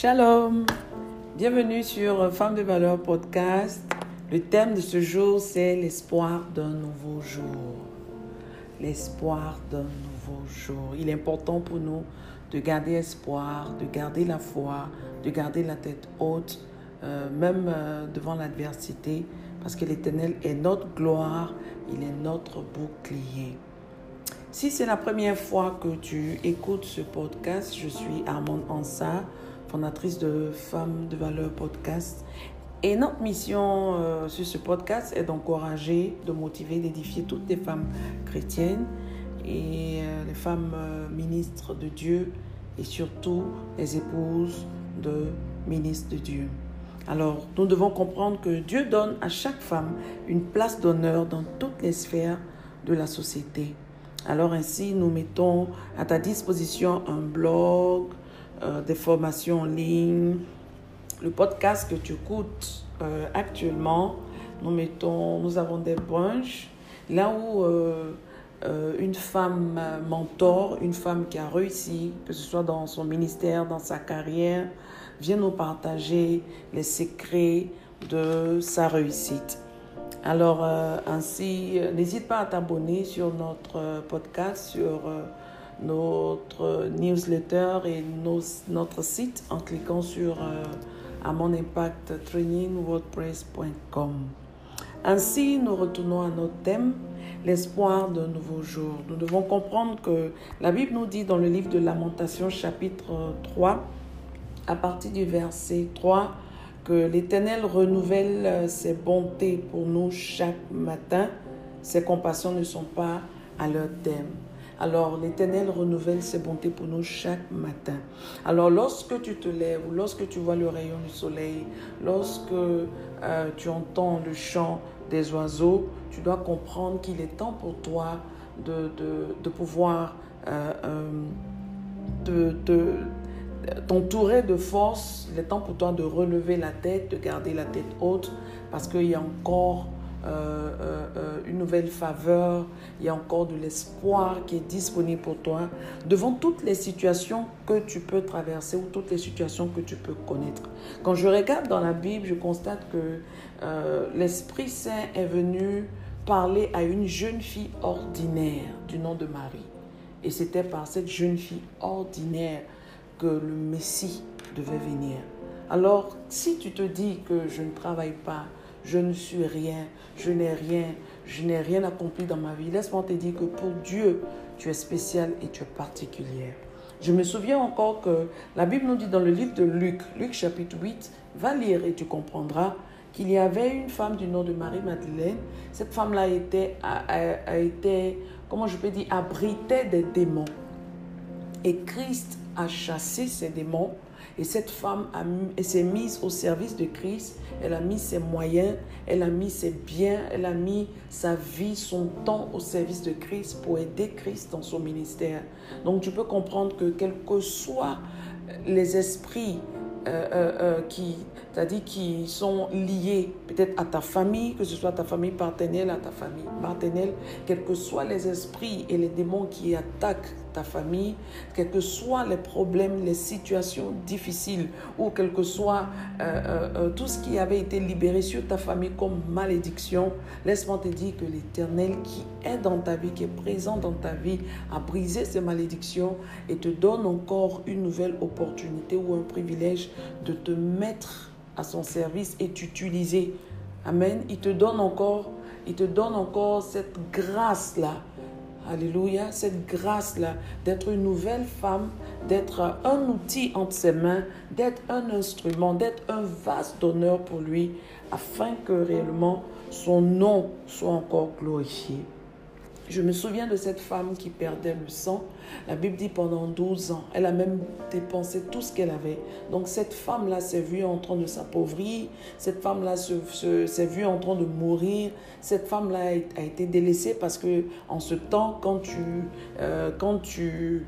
Shalom, bienvenue sur Femmes de valeur podcast. Le thème de ce jour, c'est l'espoir d'un nouveau jour. L'espoir d'un nouveau jour. Il est important pour nous de garder espoir, de garder la foi, de garder la tête haute, euh, même euh, devant l'adversité, parce que l'Éternel est notre gloire, il est notre bouclier. Si c'est la première fois que tu écoutes ce podcast, je suis Armand Ansa, fondatrice de Femmes de Valeur Podcast. Et notre mission euh, sur ce podcast est d'encourager, de motiver, d'édifier toutes les femmes chrétiennes et euh, les femmes euh, ministres de Dieu et surtout les épouses de ministres de Dieu. Alors, nous devons comprendre que Dieu donne à chaque femme une place d'honneur dans toutes les sphères de la société. Alors ainsi, nous mettons à ta disposition un blog, euh, des formations en ligne, le podcast que tu écoutes euh, actuellement. Nous mettons, nous avons des brunchs là où euh, une femme mentor, une femme qui a réussi, que ce soit dans son ministère, dans sa carrière, vient nous partager les secrets de sa réussite. Alors ainsi, n'hésite pas à t'abonner sur notre podcast, sur notre newsletter et notre site en cliquant sur euh, mon impact Ainsi, nous retournons à notre thème, l'espoir d'un nouveau jour. Nous devons comprendre que la Bible nous dit dans le livre de Lamentation chapitre 3, à partir du verset 3, que l'Éternel renouvelle ses bontés pour nous chaque matin. Ses compassions ne sont pas à leur thème. Alors l'Éternel renouvelle ses bontés pour nous chaque matin. Alors lorsque tu te lèves lorsque tu vois le rayon du soleil, lorsque euh, tu entends le chant des oiseaux, tu dois comprendre qu'il est temps pour toi de, de, pouvoir euh, euh, t'entourer de force. Il est temps pour toi de relever la tête, de garder la tête haute parce qu'il y a encore euh, euh, euh, une nouvelle faveur, il y a encore de l'espoir qui est disponible pour toi devant toutes les situations que tu peux traverser ou toutes les situations que tu peux connaître. Quand je regarde dans la Bible, je constate que l'Esprit Saint est venu parler à une jeune fille ordinaire du nom de Marie. Et c'était par cette jeune fille ordinaire que le Messie devait venir. Alors, si tu te dis que je ne travaille pas, je ne suis rien, je n'ai rien, je n'ai rien accompli dans ma vie. Laisse-moi te dire que pour Dieu, tu es spécial et tu es particulière. Je me souviens encore que la Bible nous dit dans le livre de Luc, Luc chapitre 8, va lire et tu comprendras qu'il y avait une femme du nom de Marie-Madeleine. Cette femme-là était, a, été, comment je peux dire, abritait des démons. Et Christ a chassé ces démons et cette femme s'est mise au service de Christ. Elle a mis ses moyens, elle a mis ses biens, elle a mis sa vie, son temps au service de Christ pour aider Christ dans son ministère. Donc tu peux comprendre que quels que soient les esprits euh, euh, euh, qui, dit qui sont liés peut-être à ta famille, que ce soit ta famille partenelle, à ta famille partenelle, quels que soient les esprits et les démons qui attaquent ta famille, quels que soient les problèmes, les situations difficiles, ou quel que soit tout ce qui avait été libéré sur ta famille comme malédiction, laisse-moi te dire que l'Éternel qui est dans ta vie, qui est présent dans ta vie, a brisé ces malédictions et te donne encore une nouvelle opportunité ou un privilège de te mettre à son service et t'utiliser. Amen. Il te donne encore, il te donne encore cette grâce-là. Alléluia, cette grâce-là d'être une nouvelle femme, d'être un outil entre ses mains, d'être un instrument, d'être un vase d'honneur pour lui, afin que réellement son nom soit encore glorifié. Je me souviens de cette femme qui perdait le sang. La Bible dit pendant 12 ans. Elle a même dépensé tout ce qu'elle avait. Donc cette femme-là s'est vue en train de s'appauvrir. Cette femme-là s'est vue en train de mourir. Cette femme-là a été délaissée parce que en ce temps, quand tu, euh, quand tu,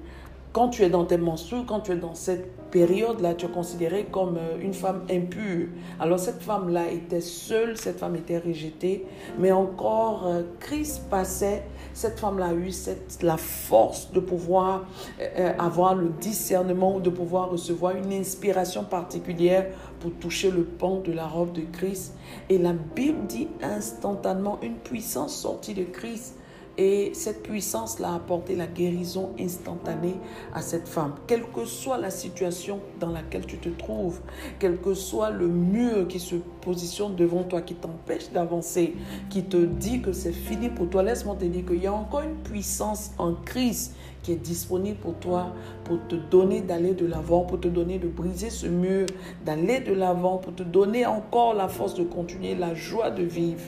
quand tu es dans tes menstrues, quand tu es dans cette période-là, tu es considérée comme euh, une femme impure. Alors cette femme-là était seule, cette femme était rejetée, mais encore euh, Christ passait, cette femme-là a eu cette, la force de pouvoir euh, avoir le discernement ou de pouvoir recevoir une inspiration particulière pour toucher le pan de la robe de Christ. Et la Bible dit instantanément une puissance sortie de Christ et cette puissance-là a apporté la guérison instantanée à cette femme. Quelle que soit la situation dans laquelle tu te trouves, quel que soit le mur qui se positionne devant toi, qui t'empêche d'avancer, qui te dit que c'est fini pour toi, laisse-moi te dire qu'il y a encore une puissance en Christ qui est disponible pour toi, pour te donner d'aller de l'avant, pour te donner de briser ce mur, d'aller de l'avant, pour te donner encore la force de continuer, la joie de vivre.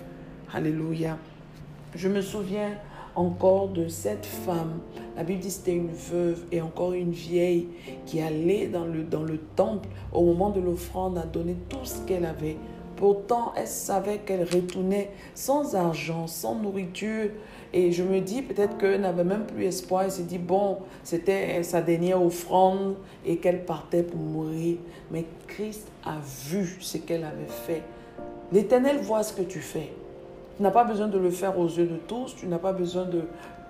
Alléluia. Je me souviens encore de cette femme. La Bible dit que c'était une veuve et encore une vieille qui allait dans le, dans le temple au moment de l'offrande à donner tout ce qu'elle avait. Pourtant, elle savait qu'elle retournait sans argent, sans nourriture. Et je me dis peut-être qu'elle n'avait même plus espoir. Elle s'est dit, bon, c'était sa dernière offrande et qu'elle partait pour mourir. Mais Christ a vu ce qu'elle avait fait. L'Éternel voit ce que tu fais. Tu n'as pas besoin de le faire aux yeux de tous, tu n'as pas besoin de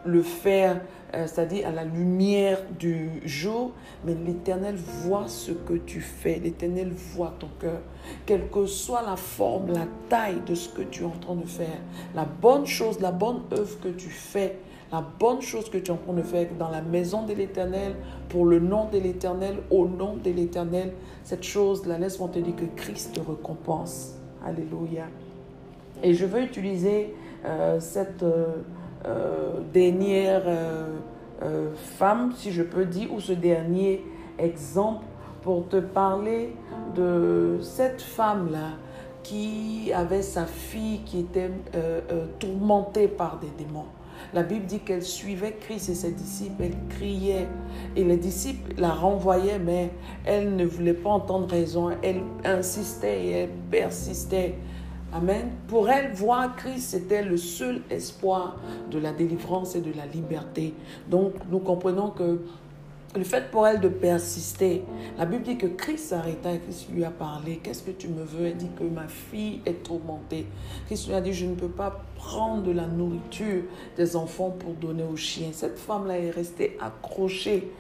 le faire, euh, c'est-à-dire à la lumière du jour, mais l'Éternel voit ce que tu fais, l'Éternel voit ton cœur. Quelle que soit la forme, la taille de ce que tu es en train de faire, la bonne chose, la bonne œuvre que tu fais, la bonne chose que tu es en train de faire dans la maison de l'Éternel, pour le nom de l'Éternel, au nom de l'Éternel, cette chose-là, laisse-moi te dire que Christ te récompense. Alléluia. Et je veux utiliser euh, cette euh, euh, dernière femme, si je peux dire, ou ce dernier exemple pour te parler de cette femme-là qui avait sa fille qui était tourmentée par des démons. La Bible dit qu'elle suivait Christ et ses disciples, elle criait. Et les disciples la renvoyaient, mais elle ne voulait pas entendre raison. Elle insistait et elle persistait. Amen. Pour elle, voir Christ, c'était le seul espoir de la délivrance et de la liberté. Donc, nous comprenons que le fait pour elle de persister, la Bible dit que Christ s'arrêta et Christ lui a parlé. Qu'est-ce que tu me veux? Elle dit que ma fille est tourmentée. Christ lui a dit, je ne peux pas prendre de la nourriture des enfants pour donner aux chiens. Cette femme-là est restée accrochée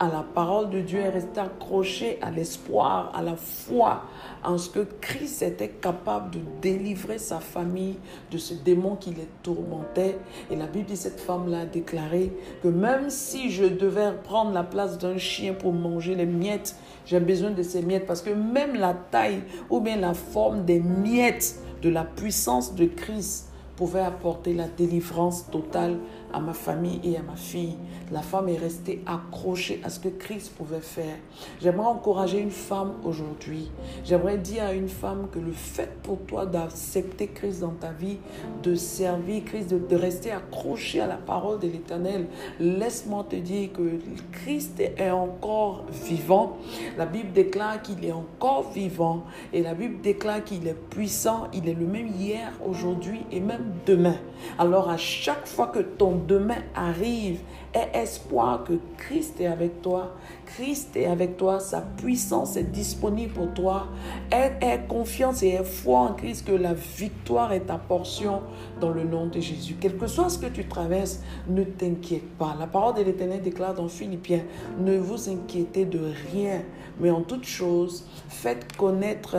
à la parole de Dieu, est restée accrochée à l'espoir, à la foi, en ce que Christ était capable de délivrer sa famille de ce démon qui les tourmentait. Et la Bible dit, cette femme-là a déclaré que même si je devais prendre la place d'un chien pour manger les miettes, j'ai besoin de ces miettes parce que même la taille ou bien la forme des miettes de la puissance de Christ pouvait apporter la délivrance totale à ma famille et à ma fille. La femme est restée accrochée à ce que Christ pouvait faire. J'aimerais encourager une femme aujourd'hui. J'aimerais dire à une femme que le fait pour toi d'accepter Christ dans ta vie, de servir Christ, de, rester accroché à la parole de l'Éternel, laisse-moi te dire que Christ est encore vivant. La Bible déclare qu'il est encore vivant et la Bible déclare qu'il est puissant. Il est le même hier, aujourd'hui et même demain. Alors à chaque fois que ton demain arrive, aie espoir que Christ est avec toi. Christ est avec toi, sa puissance est disponible pour toi. Aie, confiance et aie foi en Christ que la victoire est ta portion dans le nom de Jésus. Quel que soit ce que tu traverses, ne t'inquiète pas. La parole de l'Éternel déclare dans Philippiens, ne vous inquiétez de rien, mais en toute chose, faites connaître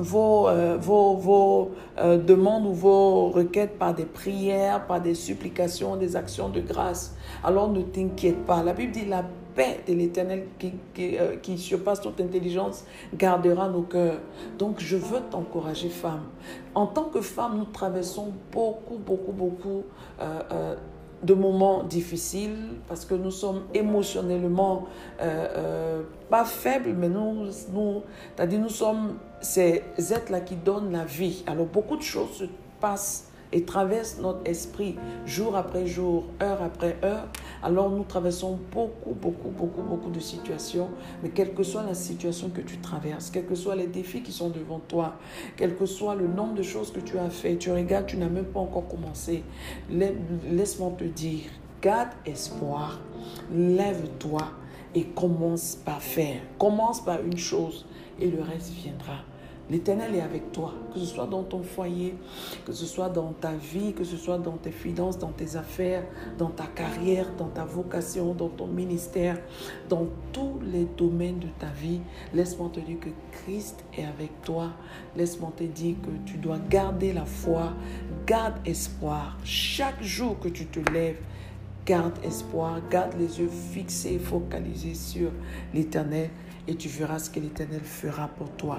vos, euh, vos, vos euh, demandes ou vos requêtes par des prières, par des supplications, des actions de grâce. Alors ne t'inquiète pas. La Bible dit la paix de l'Éternel qui, qui, euh, qui, surpasse toute intelligence gardera nos cœurs. Donc je veux t'encourager, femme. En tant que femme, nous traversons beaucoup, beaucoup, beaucoup de moments difficiles parce que nous sommes émotionnellement euh, euh, pas faibles, mais nous, nous, dit nous sommes ces êtres-là qui donnent la vie. Alors beaucoup de choses se passent et traverse notre esprit jour après jour, heure après heure, alors nous traversons beaucoup, beaucoup, beaucoup, beaucoup de situations. Mais quelle que soit la situation que tu traverses, quels que soient les défis qui sont devant toi, quel que soit le nombre de choses que tu as fait, tu regardes, tu n'as même pas encore commencé. Laisse-moi te dire, garde espoir, lève-toi et commence par faire. Commence par une chose et le reste viendra. L'Éternel est avec toi, que ce soit dans ton foyer, que ce soit dans ta vie, que ce soit dans tes finances, dans tes affaires, dans ta carrière, dans ta vocation, dans ton ministère, dans tous les domaines de ta vie. Laisse-moi te dire que Christ est avec toi. Laisse-moi te dire que tu dois garder la foi, garde espoir. Chaque jour que tu te lèves, garde espoir, garde les yeux fixés, focalisés sur l'Éternel et tu verras ce que l'Éternel fera pour toi.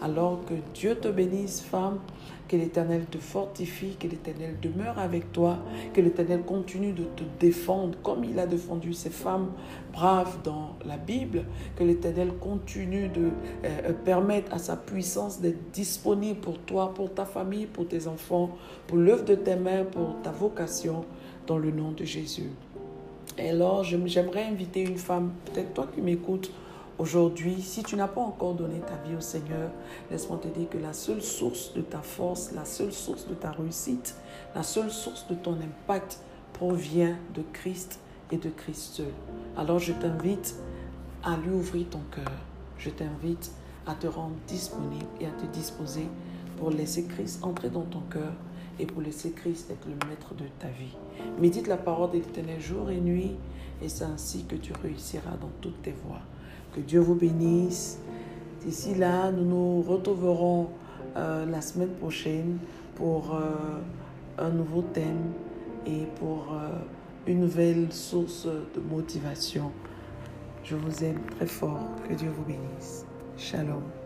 Alors que Dieu te bénisse, femme, que l'Éternel te fortifie, que l'Éternel demeure avec toi, que l'Éternel continue de te défendre comme il a défendu ces femmes braves dans la Bible, que l'Éternel continue de euh, permettre à sa puissance d'être disponible pour toi, pour ta famille, pour tes enfants, pour l'œuvre de tes mains, pour ta vocation, dans le nom de Jésus. Et alors, j'aimerais inviter une femme, peut-être toi qui m'écoutes, Aujourd'hui, si tu n'as pas encore donné ta vie au Seigneur, laisse-moi te dire que la seule source de ta force, la seule source de ta réussite, la seule source de ton impact provient de Christ et de Christ seul. Alors je t'invite à lui ouvrir ton cœur. Je t'invite à te rendre disponible et à te disposer pour laisser Christ entrer dans ton cœur et pour laisser Christ être le maître de ta vie. Médite la parole de l'Éternel jour et nuit et c'est ainsi que tu réussiras dans toutes tes voies. Que Dieu vous bénisse. D'ici là, nous nous retrouverons euh, la semaine prochaine pour euh, un nouveau thème et pour euh, une nouvelle source de motivation. Je vous aime très fort. Que Dieu vous bénisse. Shalom.